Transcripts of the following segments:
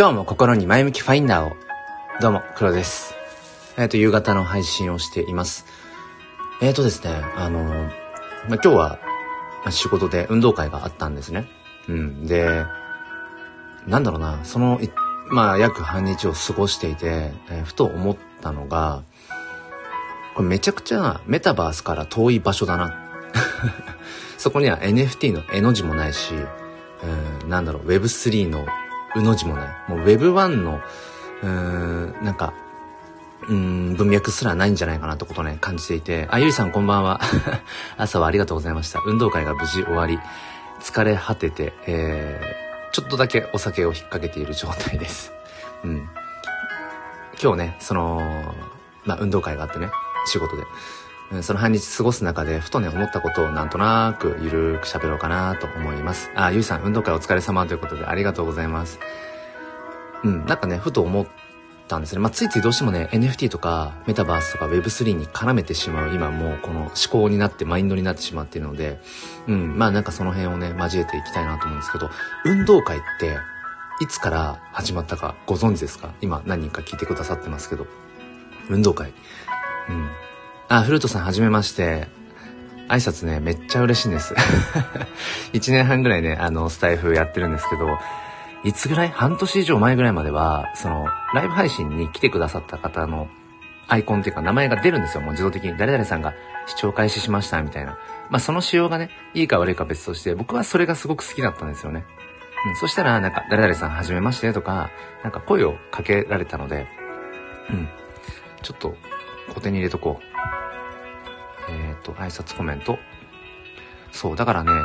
今日も心に前向きファインダーを。どうも、黒です。えっ、ー、と、夕方の配信をしています。えっ、ー、とですね、あのまあ、今日は、ま仕事で運動会があったんですね。うん。で、なんだろうな、その、まあ、約半日を過ごしていて、えー、ふと思ったのが、これめちゃくちゃメタバースから遠い場所だな。そこには NFT の絵の字もないし、うん、なんだろう、Web3 のうの字もない。もう Web1 の、うーん、なんか、うん、文脈すらないんじゃないかなってことね、感じていて。あ、ゆいさんこんばんは。朝はありがとうございました。運動会が無事終わり、疲れ果てて、えー、ちょっとだけお酒を引っ掛けている状態です。うん。今日ね、その、まあ、運動会があってね、仕事で。その半日過ごす中で、ふとね、思ったことをなんとなくゆるく喋ろうかなと思います。あ、ゆいさん、運動会お疲れ様ということでありがとうございます。うん、なんかね、ふと思ったんですね。まあ、ついついどうしてもね、NFT とかメタバースとか Web3 に絡めてしまう今もうこの思考になってマインドになってしまっているので、うん、まあなんかその辺をね、交えていきたいなと思うんですけど、運動会っていつから始まったかご存知ですか？今何人か聞いてくださってますけど。運動会。うん。あ、フルートさんはじめまして。挨拶ね、めっちゃ嬉しいんです。1年半ぐらいね、あの、スタイフやってるんですけど、いつぐらい？半年以上前ぐらいまでは、その、ライブ配信に来てくださった方のアイコンっていうか名前が出るんですよ。もう自動的に。誰々さんが視聴開始しましたみたいな。まあその仕様がね、いいか悪いか別として、僕はそれがすごく好きだったんですよね。うん、そしたら、なんか、誰々さんはじめましてとか、なんか声をかけられたので、うん。ちょっと、小手に入れとこう。えっ、ー、と、挨拶コメント。そう、だからね、えー、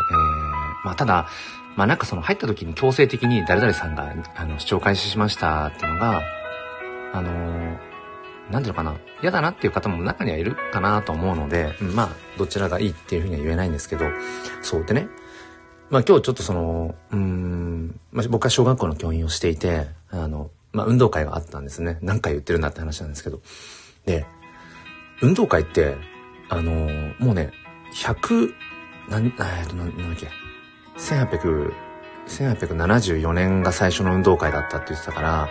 まあただ、まあなんかその入った時に強制的に誰々さんが、あの、視聴開始しましたっていうのが、あのー、なんていうのかな、嫌だなっていう方も中にはいるかなと思うので、まあ、どちらがいいっていうふうには言えないんですけど、そうでね、まあ今日ちょっとその、うん、まあ僕は小学校の教員をしていて、あの、まあ運動会があったんですね。何回言ってるんだって話なんですけど。で、運動会って、あのー、もうね、100、なん、えっと、なん、だっけ、1800、1874年が最初の運動会だったって言ってたから、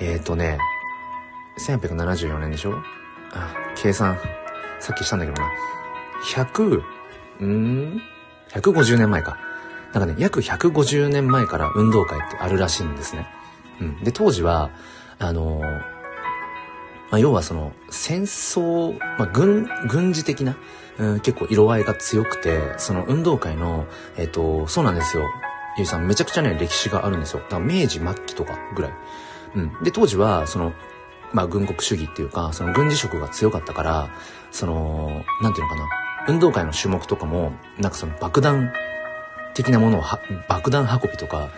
えっ、ー、とね、1874年でしょ？あ、計算、さっきしたんだけどな。100、ん ?150 年前か。なんかね、約150年前から運動会ってあるらしいんですね。うん。で、当時は、あのーまあ、要はその戦争、まあ、軍、軍事的な、うん、結構色合いが強くて、その運動会の、えっ、ー、と、そうなんですよ。ゆいさん、めちゃくちゃね、歴史があるんですよ。だから明治末期とかぐらい。うん。で、当時は、その、まあ、軍国主義っていうか、その軍事色が強かったから、その、なんていうのかな。運動会の種目とかも、なんかその爆弾的なものを爆弾運びとか、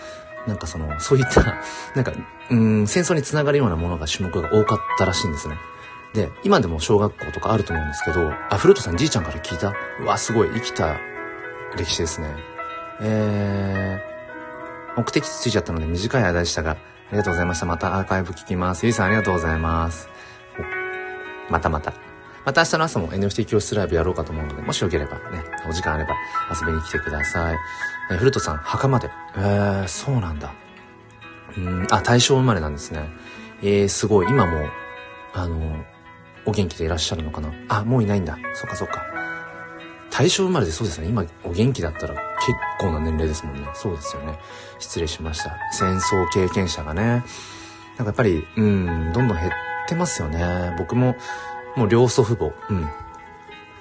なんかその、そういった、なんか、うん、戦争につながるようなものが種目が多かったらしいんですね。で、今でも小学校とかあると思うんですけど、あ、フルートさんじいちゃんから聞いた？うわ、すごい、生きた歴史ですね。えー、目的地ついちゃったので短い間でしたが、ありがとうございました。またアーカイブ聞きます。ゆいさんありがとうございます。またまた。また明日の朝も NFT 教室ライブやろうかと思うので、もしよければね、お時間あれば遊びに来てください。えフルトさん、墓まで。えー、そうなんだ。うん、あ、大正生まれなんですね。えー、すごい。今も、あの、お元気でいらっしゃるのかな？あ、もういないんだ。そっかそっか。大正生まれでそうですね。今、お元気だったら結構な年齢ですもんね。そうですよね。失礼しました。戦争経験者がね。なんかやっぱり、うん、どんどん減ってますよね。僕も、もう両祖父母、うん、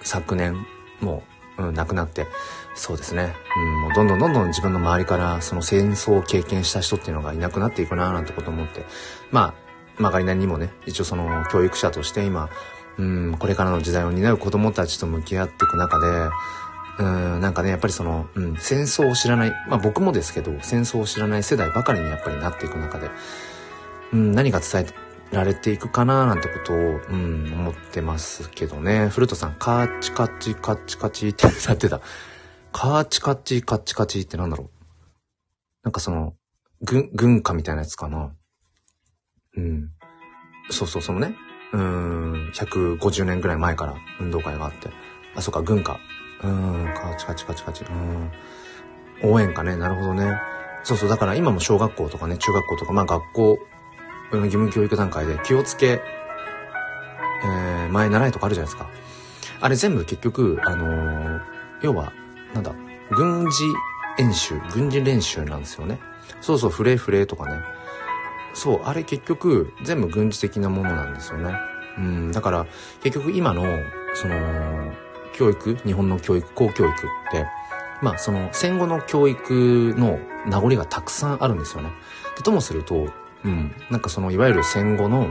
昨年、もう、うん、亡くなって、そうですね。うん、もうどんどんどんどん自分の周りからその戦争を経験した人っていうのがいなくなっていくななんてこと思って、まあ、まがりなりにもね、一応その教育者として今、うん、これからの時代を担う子供たちと向き合っていく中で、うん、なんかね、やっぱりその、うん、戦争を知らない、まあ僕もですけど、戦争を知らない世代ばかりにやっぱりなっていく中で、うん、何が伝えられていくかななんてことを、うん、思ってますけどね。フルトさん、カチカチカチカチってなってた。カーチカチカチカチってなんだろうなんかその、軍、軍歌みたいなやつかな。うん。そうそう、そのね、うん、150年ぐらい前から運動会があって。あ、そっか、軍歌。うん、カチカチカチカチ。うん。応援歌ね、なるほどね。そうそう、だから今も小学校とかね、中学校とか、まあ学校、義務教育段階で気をつけ、えー、前習いとかあるじゃないですか。あれ全部結局、あのー、要は、なんだ、軍事演習、軍事練習なんですよね。そうそう、フレーフレーとかね。そう、あれ結局、全部軍事的なものなんですよね。うん、だから、結局今の、その、教育、日本の教育、公教育って、まあその戦後の教育の名残がたくさんあるんですよね。でともすると、うん、なんかそのいわゆる戦後の、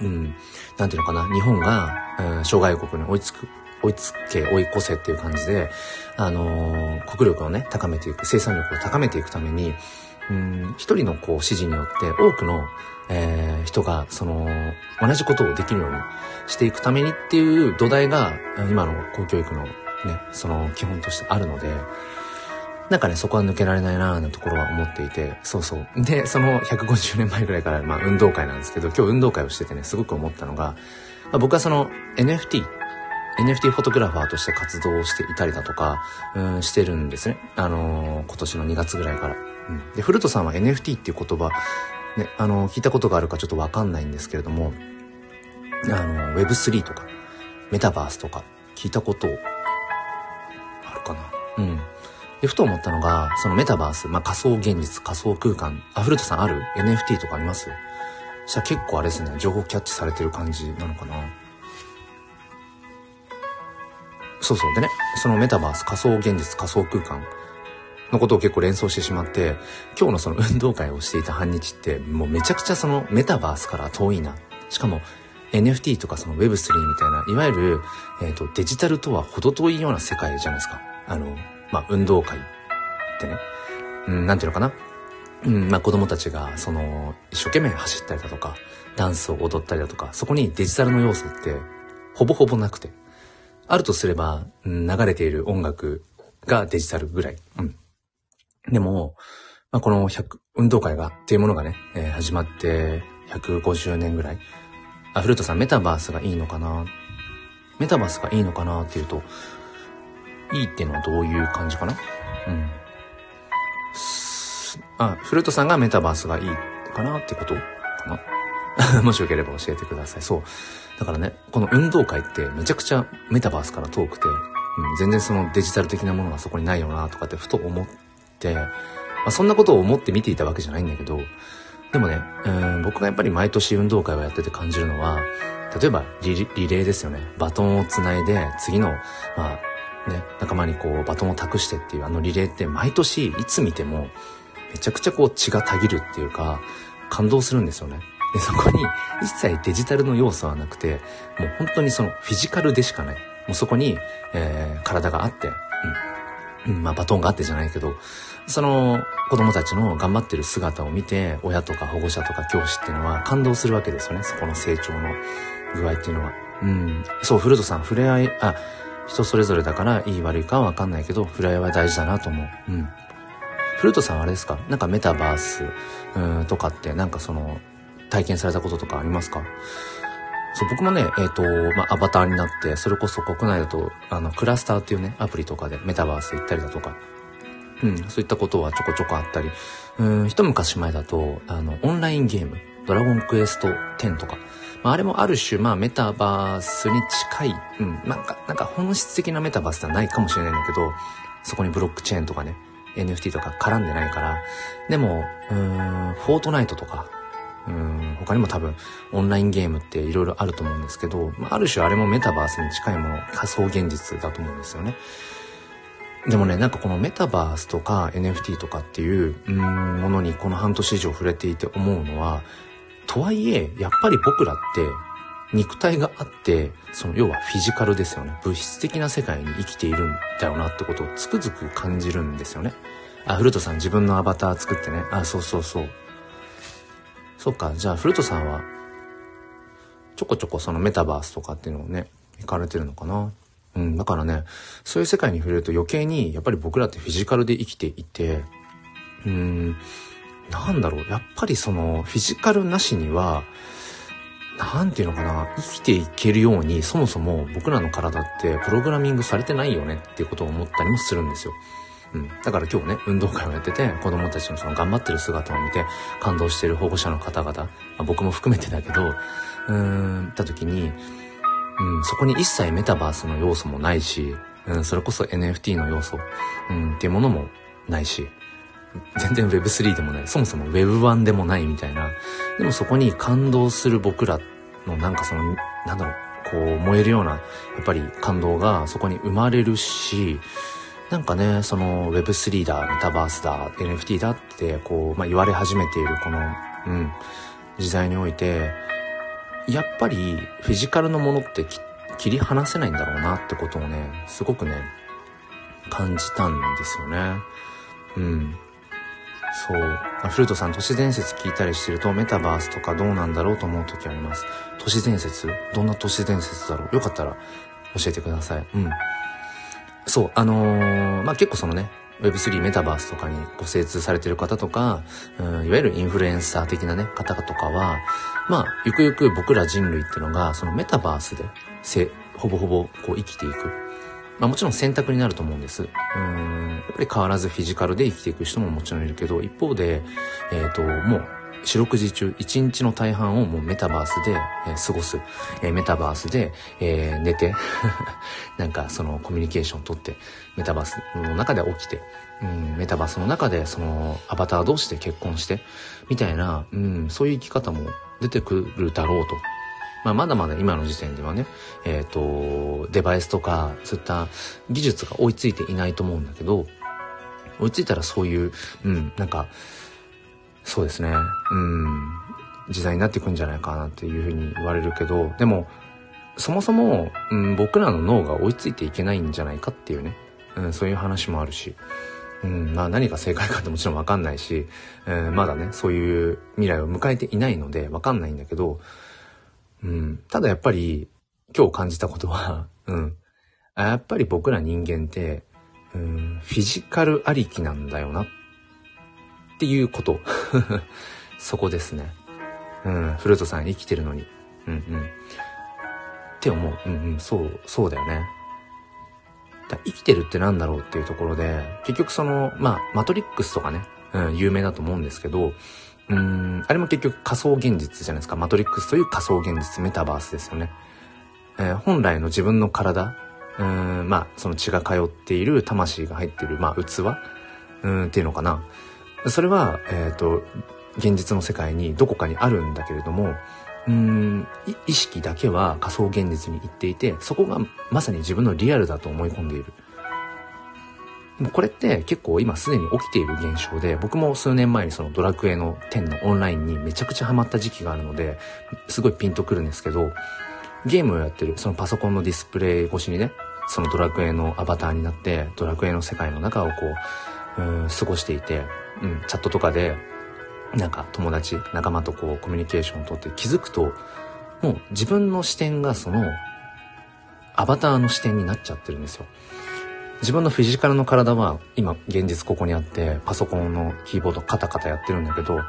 うん、なんていうのかな、日本が、うん、諸外国に追いつく、追いつけ、追い越せっていう感じで、あのー、国力をね、高めていく、生産力を高めていくために、うん、一人のこう指示によって多くの、えー、人が、その、同じことをできるようにしていくためにっていう土台が、今の公教育のね、その基本としてあるので、なんかね、そこは抜けられないなーなところは思っていて、そうそう。で、その150年前ぐらいから、まあ運動会なんですけど、今日運動会をしててね、すごく思ったのが、まあ、僕はその NFT、NFT フォトグラファーとして活動をしていたりだとか、うん、してるんですね。あのー、今年の2月ぐらいから。うん。で、古トさんは NFT っていう言葉、ね、あのー、聞いたことがあるかちょっとわかんないんですけれども、あのー、Web3 とか、メタバースとか、聞いたことあるかなうん。で、ふと思ったのが、そのメタバース、まあ、仮想現実、仮想空間、アフルトさんある ?NFT とかあります？じゃ結構あれですね、情報キャッチされてる感じなのかなそうそう。でね、そのメタバース、仮想現実、仮想空間のことを結構連想してしまって、今日のその運動会をしていた半日って、もうめちゃくちゃそのメタバースから遠いな。しかも、NFT とかその Web3 みたいな、いわゆる、えっ、ー、と、デジタルとは程遠いような世界じゃないですか。あの、まあ、運動会ってね、うん、なんていうのかな。うん、まあ、子供たちが、その、一生懸命走ったりだとか、ダンスを踊ったりだとか、そこにデジタルの要素って、ほぼほぼなくて。あるとすれば、うん、流れている音楽がデジタルぐらい。うん。でも、まあ、この100、運動会が、っていうものがね、えー、始まって150年ぐらい。あ、古田さん、メタバースがいいのかな？メタバースがいいのかなっていうと、いいっていうのはどういう感じかな？うん。あ、フルートさんがメタバースがいいかなってことかな？もしよければ教えてください。そう。だからね、この運動会ってめちゃくちゃメタバースから遠くて、うん、全然そのデジタル的なものがそこにないよなとかってふと思って、まあ、そんなことを思って見ていたわけじゃないんだけど、でもね、うん、僕がやっぱり毎年運動会をやってて感じるのは、例えばリレーですよね。バトンをつないで、次の、まあ、ね、仲間にこうバトンを託してっていうあのリレーって毎年いつ見てもめちゃくちゃこう血がたぎるっていうか感動するんですよね。で、そこに一切デジタルの要素はなくて、もう本当にそのフィジカルでしかない。もうそこに、えー、体があって、うん。まあバトンがあってじゃないけど、その子供たちの頑張ってる姿を見て、親とか保護者とか教師っていうのは感動するわけですよね。そこの成長の具合っていうのは。うん。そう、古田さん、触れ合い、あ、人それぞれだからいい悪いかはわかんないけど、触れ合いは大事だなと思う。うん。フルートさんはあれですか？なんかメタバース、うん、とかってなんかその、体験されたこととかありますか？そう、僕もね、えっ、ー、と、まあ、アバターになって、それこそ国内だと、あの、クラスターっていうね、アプリとかでメタバース行ったりだとか、うん、そういったことはちょこちょこあったり、うん、一昔前だと、あの、オンラインゲーム、ドラゴンクエスト10とか、まあ、あれもある種、まあ、メタバースに近い、うん、なんか、なんか本質的なメタバースではないかもしれないんだけど、そこにブロックチェーンとかね、NFT とか絡んでないから、でも、うーん、フォートナイトとか、うん、他にも多分、オンラインゲームって色々あると思うんですけど、まあ、ある種あれもメタバースに近いもの、仮想現実だと思うんですよね。でもね、なんかこのメタバースとか NFT とかっていう、うん、ものにこの半年以上触れていて思うのは、とはいえ、やっぱり僕らって肉体があって、その要はフィジカルですよね。物質的な世界に生きているんだよなってことをつくづく感じるんですよね。あ、フルトさん自分のアバター作ってね。あ、そうそうそう。そっか、じゃあフルトさんは、ちょこちょこそのメタバースとかっていうのをね、行かれてるのかな？うん、だからね、そういう世界に触れると余計に、やっぱり僕らってフィジカルで生きていて、うん、なんだろう、やっぱりその、フィジカルなしには、なんていうのかな、生きていけるように、そもそも僕らの体ってプログラミングされてないよねっていうことを思ったりもするんですよ。うん。だから今日ね、運動会をやってて、子供たちのその頑張ってる姿を見て、感動してる保護者の方々、まあ、僕も含めてだけど、うーん、た時に、うん、そこに一切メタバースの要素もないし、うん、それこそ NFT の要素、うん、っていうものもないし、全然 Web3 でもない、そもそも Web1 でもないみたいな。でもそこに感動する僕らのなんかその、なんだろう、こう燃えるような、やっぱり感動がそこに生まれるし、なんかね、その Web3 だ、メタバースだ、NFT だって、こう、まあ、言われ始めているこの、うん、時代において、やっぱりフィジカルのものって切り離せないんだろうなってことをね、すごくね、感じたんですよね。うん。そう。フルートさん、都市伝説聞いたりしてると、メタバースとかどうなんだろうと思う時あります。都市伝説？どんな都市伝説だろう？よかったら教えてください。うん。そう、あのー、まあ、結構そのね、Web3 メタバースとかにご精通されてる方とか、うん、いわゆるインフルエンサー的なね、方とかは、まあ、ゆくゆく僕ら人類っていうのが、そのメタバースで、せ、ほぼほぼこう生きていく。まあもちろん選択になると思うんです。うん、やっぱり変わらずフィジカルで生きていく人ももちろんいるけど、一方で、えっ、ー、と、もう四六時中、一日の大半をもうメタバースで、過ごす。えー、メタバースで、えー、寝て なんかそのコミュニケーションをとって、メタバースの中で起きて、うん、メタバースの中でそのアバター同士で結婚して、みたいな、うん、そういう生き方も出てくるだろうと。まあ、まだまだ今の時点ではね、えっ、ー、と、デバイスとか、そういった技術が追いついていないと思うんだけど、追いついたらそういう、うん、なんか、そうですね。うん。時代になっていくんじゃないかなっていうふうに言われるけど、でも、そもそも、うん、僕らの脳が追いついていけないんじゃないかっていうね、うん、そういう話もあるし、うん、まあ何が正解かってもちろんわかんないし、うん、まだね、そういう未来を迎えていないのでわかんないんだけど、うん、ただやっぱり今日感じたことは、うん、やっぱり僕ら人間って、うん、フィジカルありきなんだよなっっていうこと。そこですね。うん、フルートさん生きてるのに。うんうん。って思う。うんうん、そう、そうだよね。だ生きてるってなんだろうっていうところで、結局その、まあ、マトリックスとかね、うん、有名だと思うんですけど、うん、あれも結局仮想現実じゃないですか。マトリックスという仮想現実、メタバースですよね。えー、本来の自分の体、うん、まあ、その血が通っている魂が入っている、まあ、器、うん、っていうのかな。それは、えっ、ー、と、現実の世界にどこかにあるんだけれども、うん、意識だけは仮想現実に行っていて、そこがまさに自分のリアルだと思い込んでいる。これって結構今すでに起きている現象で、僕も数年前にそのドラクエの10のオンラインにめちゃくちゃハマった時期があるので、すごいピンとくるんですけど、ゲームをやってる、そのパソコンのディスプレイ越しにね、そのドラクエのアバターになって、ドラクエの世界の中をこう、過ごしていて、うん、チャットとかで、なんか友達、仲間とこうコミュニケーションをとって気づくと、もう自分の視点がその、アバターの視点になっちゃってるんですよ。自分のフィジカルの体は今現実ここにあってパソコンのキーボードカタカタやってるんだけど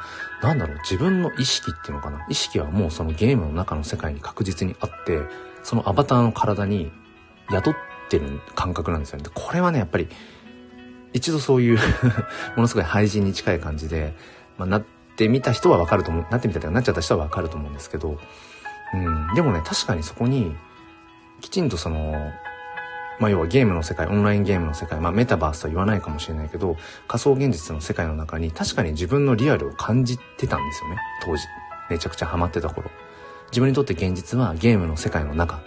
なんだろう自分の意識っていうのかな意識はもうそのゲームの中の世界に確実にあってそのアバターの体に宿ってる感覚なんですよね。これはねやっぱり一度そういう ものすごい廃人に近い感じで、まあ、なってみた人はわかると思う、なってみたとなっちゃった人はわかると思うんですけど、うん、でもね、確かにそこに、きちんとその、まあ要はゲームの世界、オンラインゲームの世界、まあメタバースとは言わないかもしれないけど、仮想現実の世界の中に確かに自分のリアルを感じてたんですよね、当時。めちゃくちゃハマってた頃。自分にとって現実はゲームの世界の中。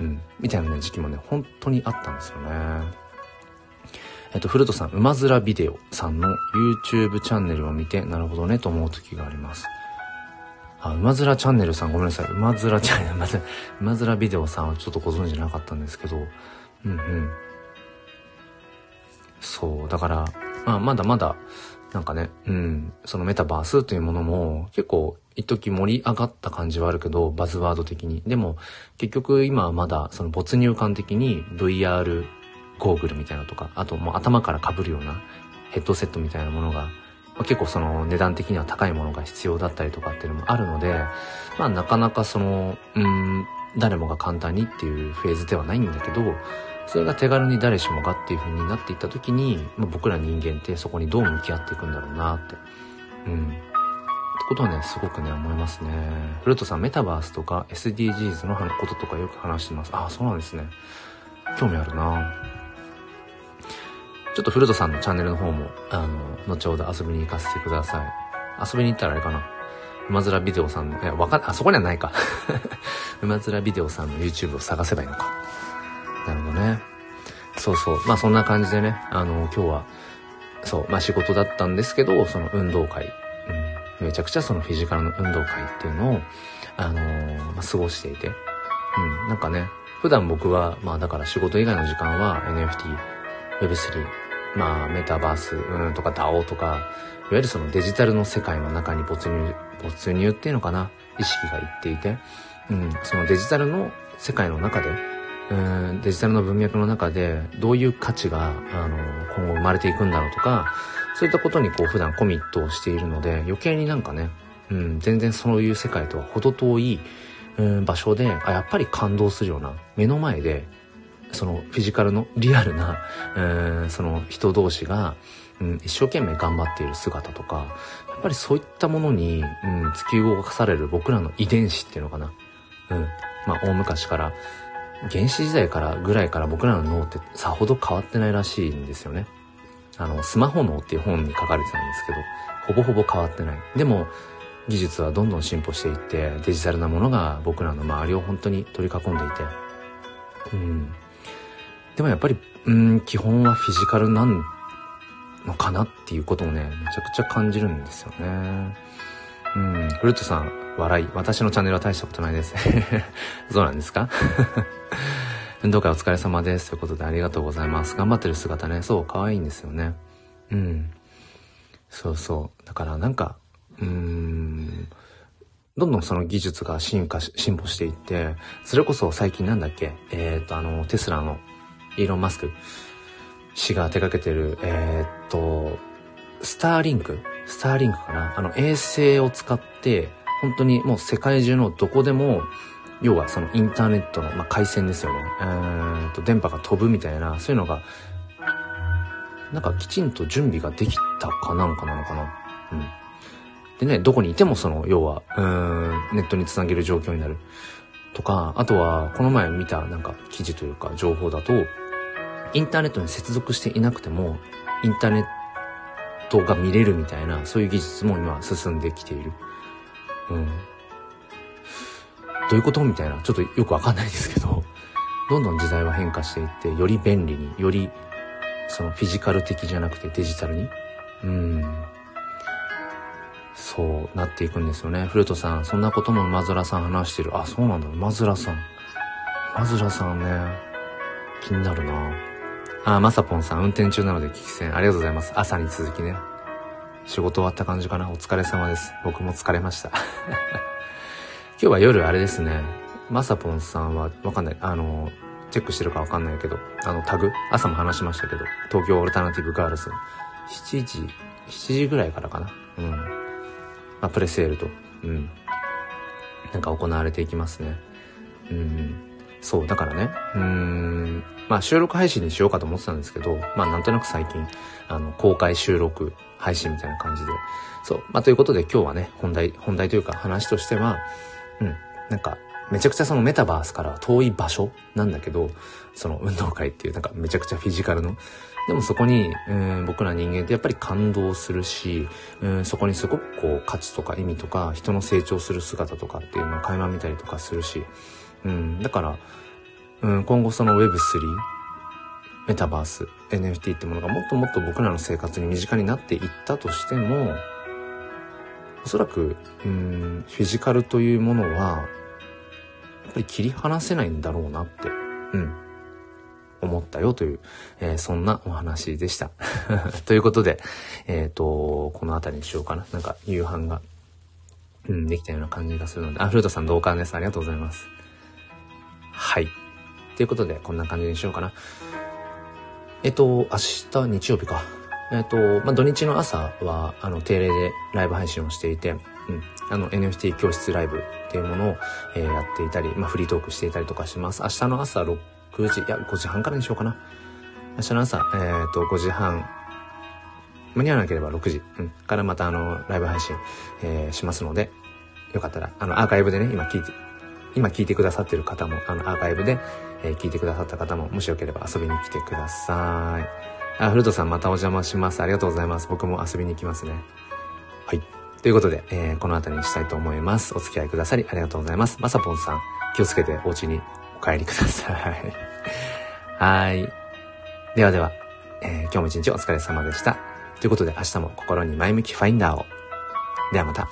うん。みたいなね、時期もね、本当にあったんですよね。えっと、古田さん、馬面ビデオさんの YouTube チャンネルを見て、なるほどね、と思う時があります。あ、馬面チャンネルさん、ごめんなさい。馬面チャンネル、馬面、馬面ビデオさんはちょっとご存知なかったんですけど、うんうん。そう、だから、まあ、まだまだ、なんかね、うん、そのメタバースというものも結構一時盛り上がった感じはあるけど、バズワード的に。でも、結局今はまだその没入感的に VR ゴーグルみたいなのとか、あともう頭から被るようなヘッドセットみたいなものが、まあ、結構その値段的には高いものが必要だったりとかっていうのもあるので、まあなかなかその、うん、誰もが簡単にっていうフェーズではないんだけど、それが手軽に誰しもがっていう風になっていった時に、まあ、僕ら人間ってそこにどう向き合っていくんだろうなって。うん。ってことはね、すごくね、思いますね。フルートさん、メタバースとか SDGs のこととかよく話してます。ああ、そうなんですね。興味あるなちょっとフルートさんのチャンネルの方も、あの、後ほど遊びに行かせてください。遊びに行ったらあれかな。馬面ビデオさんの、いや、わか、あそこにはないか。馬面ビデオさんの YouTube を探せばいいのか。なるほどね。そうそう。まあそんな感じでね、あの、今日は、そう、まあ仕事だったんですけど、その運動会、うん、めちゃくちゃそのフィジカルの運動会っていうのを、あのー、まあ、過ごしていて、うん、なんかね、普段僕は、まあだから仕事以外の時間は NFT、Web3、まあメタバース、うん、とか DAO とか、いわゆるそのデジタルの世界の中に没入没入っていうのかな、意識がいっていて、うん、そのデジタルの世界の中で、うん、デジタルの文脈の中でどういう価値が、あの、今後生まれていくんだろうとか、そういったことにこう普段コミットをしているので、余計になんかね、うん、全然そういう世界とは程遠い、うん、場所で、あ、やっぱり感動するような、目の前で、そのフィジカルのリアルな、うん、その人同士が、うん、一生懸命頑張っている姿とか、やっぱりそういったものに、うん、突き動かされる僕らの遺伝子っていうのかな。うん。まあ、大昔から、原始時代からぐらいから僕らの脳ってさほど変わってないらしいんですよね。あの、スマホ脳っていう本に書かれてたんですけど、ほぼほぼ変わってない。でも、技術はどんどん進歩していって、デジタルなものが僕らの周りを本当に取り囲んでいて。うん。でもやっぱり、うん、基本はフィジカルなんのかなっていうことをね、めちゃくちゃ感じるんですよね。うん、フルートさん、笑い。私のチャンネルは大したことないです。そうなんですか？運動会お疲れ様です。ということでありがとうございます。頑張ってる姿ね、そう、可愛いんですよね。うん。そうそう。だからなんか、うーん、どんどんその技術が進化し、進歩していって、それこそ最近なんだっけ？えっ、ー、と、あの、テスラのイーロン・マスク。氏が手掛けてる、えー、っと、スターリンクスターリンクかな？あの衛星を使って、本当にもう世界中のどこでも、要はそのインターネットの、まあ、回線ですよね。えー、と、電波が飛ぶみたいな、そういうのが、なんかきちんと準備ができたかなんかなのかな。うん。でね、どこにいてもその、要は、うん、ネットにつなげる状況になる。とか、あとは、この前見たなんか記事というか情報だと、インターネットに接続していなくても、インターネットが見れるみたいな、そういう技術も今進んできている。うん。どういうことみたいな、ちょっとよくわかんないですけど、どんどん時代は変化していって、より便利に、より、そのフィジカル的じゃなくてデジタルに、うん。そうなっていくんですよね。フルートさん、そんなことも馬面さん話してる。あ、そうなんだ、馬面さん。馬面さんね、気になるなあ、まさぽんさん、運転中なので聞き戦。ありがとうございます。朝に続きね。仕事終わった感じかな。お疲れ様です。僕も疲れました。今日は夜あれですね。まさぽんさんはわかんない。あの、チェックしてるかわかんないけど、あの、タグ？朝も話しましたけど、東京オルタナティブガールズ。7時、7時ぐらいからかな。うん。まあ、プレセールと、うん。なんか行われていきますね。うん。そう、だからね、うーん、まあ収録配信にしようかと思ってたんですけど、まあなんとなく最近、あの、公開収録配信みたいな感じで、そう、まあということで今日はね、本題、本題というか話としては、うん、なんか、めちゃくちゃそのメタバースから遠い場所なんだけど、その運動会っていうなんかめちゃくちゃフィジカルの。でもそこに、うん、僕ら人間ってやっぱり感動するし、うん、そこにすごくこう価値とか意味とか人の成長する姿とかっていうのを垣間見たりとかするし、うん、だから、うん、今後その Web3、メタバース、NFT ってものがもっともっと僕らの生活に身近になっていったとしても、おそらく、うん、フィジカルというものは、やっぱり切り離せないんだろうなって、うん、思ったよという、えー、そんなお話でした。ということで、えっ、ー、と、この辺りにしようかな。なんか夕飯が、うん、できたような感じがするので、あ、フルートさん同感です。ありがとうございます。はい。ということで、こんな感じにしようかな。えっと、明日日曜日か。えっと、まあ、土日の朝は、あの、定例でライブ配信をしていて、うん。あの、NFT 教室ライブっていうものを、えー、やっていたり、まあ、フリートークしていたりとかします。明日の朝6時、いや、5時半からにしようかな。明日の朝、えー、っと、5時半、間に合わなければ6時、うん、からまたあの、ライブ配信、えー、しますので、よかったら、あの、アーカイブでね、今聞いて、今聞いてくださってる方も、あの、アーカイブで、えー、聞いてくださった方も、もしよければ遊びに来てください。あ、古田さんまたお邪魔します。ありがとうございます。僕も遊びに行きますね。はい。ということで、えー、この辺りにしたいと思います。お付き合いくださりありがとうございます。まさぽんさん、気をつけてお家にお帰りください。はい。ではでは、えー、今日も一日お疲れ様でした。ということで明日も心に前向きファインダーを。ではまた。